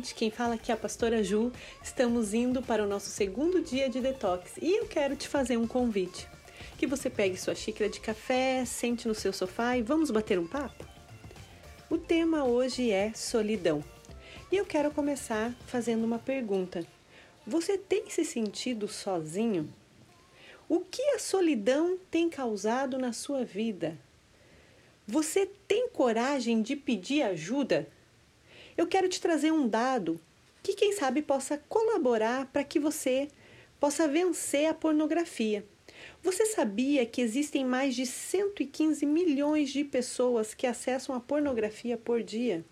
gente, quem fala aqui é a pastora Ju. Estamos indo para o nosso segundo dia de detox e eu quero te fazer um convite. Que você pegue sua xícara de café, sente no seu sofá e vamos bater um papo? O tema hoje é solidão. E eu quero começar fazendo uma pergunta. Você tem se sentido sozinho? O que a solidão tem causado na sua vida? Você tem coragem de pedir ajuda? Eu quero te trazer um dado que, quem sabe, possa colaborar para que você possa vencer a pornografia. Você sabia que existem mais de 115 milhões de pessoas que acessam a pornografia por dia?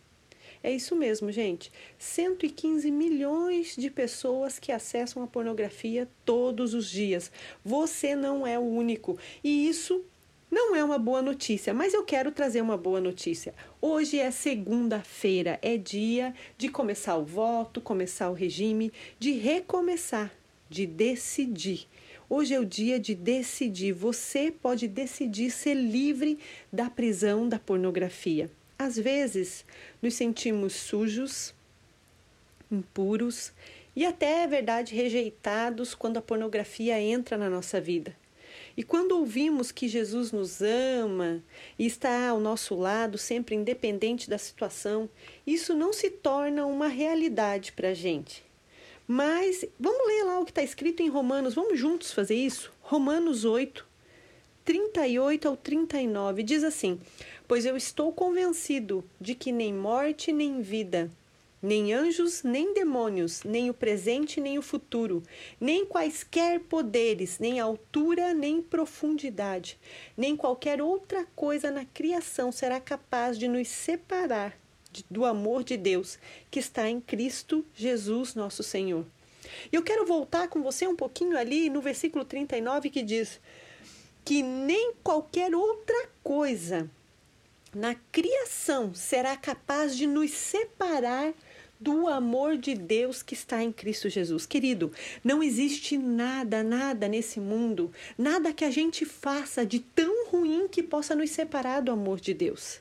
É isso mesmo, gente. 115 milhões de pessoas que acessam a pornografia todos os dias. Você não é o único. E isso não é uma boa notícia, mas eu quero trazer uma boa notícia. Hoje é segunda-feira, é dia de começar o voto, começar o regime, de recomeçar, de decidir. Hoje é o dia de decidir. Você pode decidir ser livre da prisão da pornografia. Às vezes, nos sentimos sujos, impuros e até, é verdade, rejeitados quando a pornografia entra na nossa vida. E quando ouvimos que Jesus nos ama e está ao nosso lado, sempre independente da situação, isso não se torna uma realidade para a gente. Mas vamos ler lá o que está escrito em Romanos, vamos juntos fazer isso? Romanos 8, 38 ao 39 diz assim: Pois eu estou convencido de que nem morte nem vida, nem anjos, nem demônios, nem o presente, nem o futuro, nem quaisquer poderes, nem altura, nem profundidade, nem qualquer outra coisa na criação será capaz de nos separar do amor de Deus que está em Cristo Jesus, nosso Senhor. E eu quero voltar com você um pouquinho ali no versículo 39 que diz que nem qualquer outra coisa na criação será capaz de nos separar do amor de Deus que está em Cristo Jesus. Querido, não existe nada, nada nesse mundo, nada que a gente faça de tão ruim que possa nos separar do amor de Deus.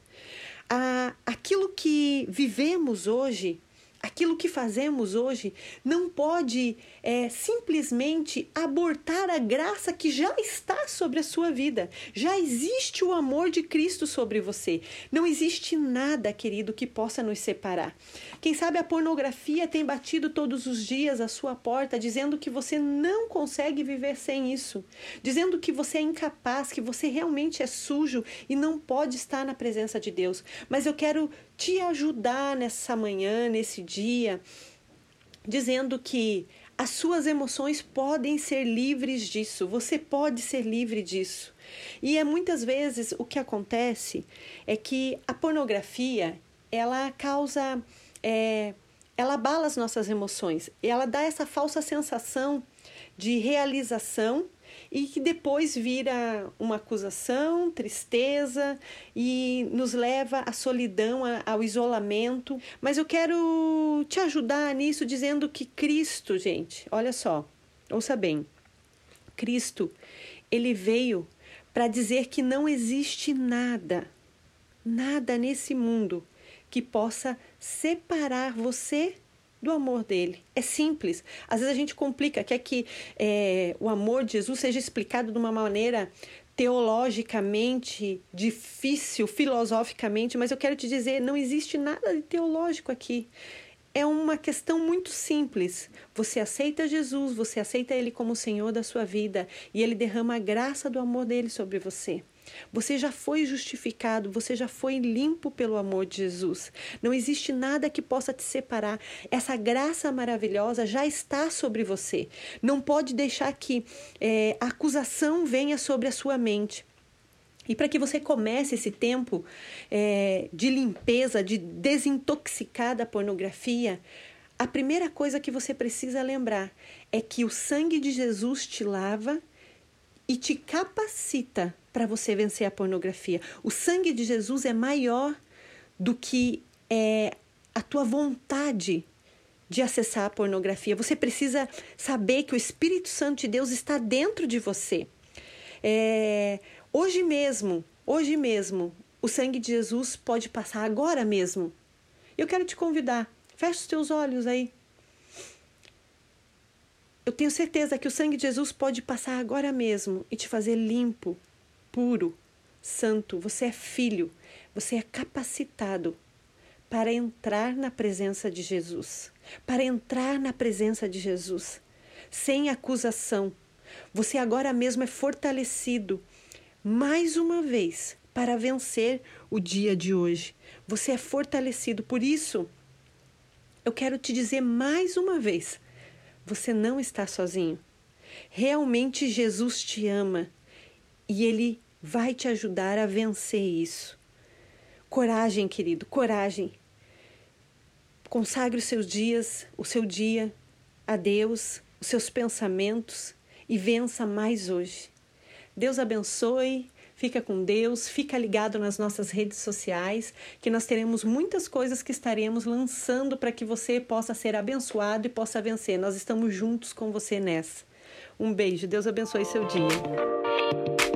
Ah, aquilo que vivemos hoje aquilo que fazemos hoje não pode é, simplesmente abortar a graça que já está sobre a sua vida. Já existe o amor de Cristo sobre você. Não existe nada, querido, que possa nos separar. Quem sabe a pornografia tem batido todos os dias à sua porta, dizendo que você não consegue viver sem isso, dizendo que você é incapaz, que você realmente é sujo e não pode estar na presença de Deus. Mas eu quero te ajudar nessa manhã, nesse dia, dizendo que as suas emoções podem ser livres disso, você pode ser livre disso. E é muitas vezes o que acontece é que a pornografia ela causa, é, ela abala as nossas emoções, ela dá essa falsa sensação de realização e que depois vira uma acusação, tristeza e nos leva à solidão, ao isolamento. Mas eu quero te ajudar nisso dizendo que Cristo, gente, olha só, ouça bem. Cristo, ele veio para dizer que não existe nada, nada nesse mundo que possa separar você do amor dele. É simples. Às vezes a gente complica, quer que é, o amor de Jesus seja explicado de uma maneira teologicamente difícil, filosoficamente, mas eu quero te dizer, não existe nada de teológico aqui. É uma questão muito simples. Você aceita Jesus, você aceita Ele como Senhor da sua vida e Ele derrama a graça do amor dele sobre você. Você já foi justificado, você já foi limpo pelo amor de Jesus. Não existe nada que possa te separar. Essa graça maravilhosa já está sobre você. Não pode deixar que é, a acusação venha sobre a sua mente. E para que você comece esse tempo é, de limpeza, de desintoxicar da pornografia, a primeira coisa que você precisa lembrar é que o sangue de Jesus te lava e te capacita para você vencer a pornografia. O sangue de Jesus é maior do que é, a tua vontade de acessar a pornografia. Você precisa saber que o Espírito Santo de Deus está dentro de você. É, hoje mesmo, hoje mesmo, o sangue de Jesus pode passar agora mesmo. Eu quero te convidar Feche os teus olhos aí. Eu tenho certeza que o sangue de Jesus pode passar agora mesmo e te fazer limpo, puro, santo. Você é filho, você é capacitado para entrar na presença de Jesus, para entrar na presença de Jesus, sem acusação. Você agora mesmo é fortalecido mais uma vez para vencer o dia de hoje. Você é fortalecido. Por isso, eu quero te dizer mais uma vez: você não está sozinho. Realmente Jesus te ama e ele vai te ajudar a vencer isso. Coragem, querido, coragem. Consagre os seus dias, o seu dia a Deus, os seus pensamentos e vença mais hoje. Deus abençoe, fica com Deus, fica ligado nas nossas redes sociais, que nós teremos muitas coisas que estaremos lançando para que você possa ser abençoado e possa vencer. Nós estamos juntos com você nessa. Um beijo, Deus abençoe seu dia.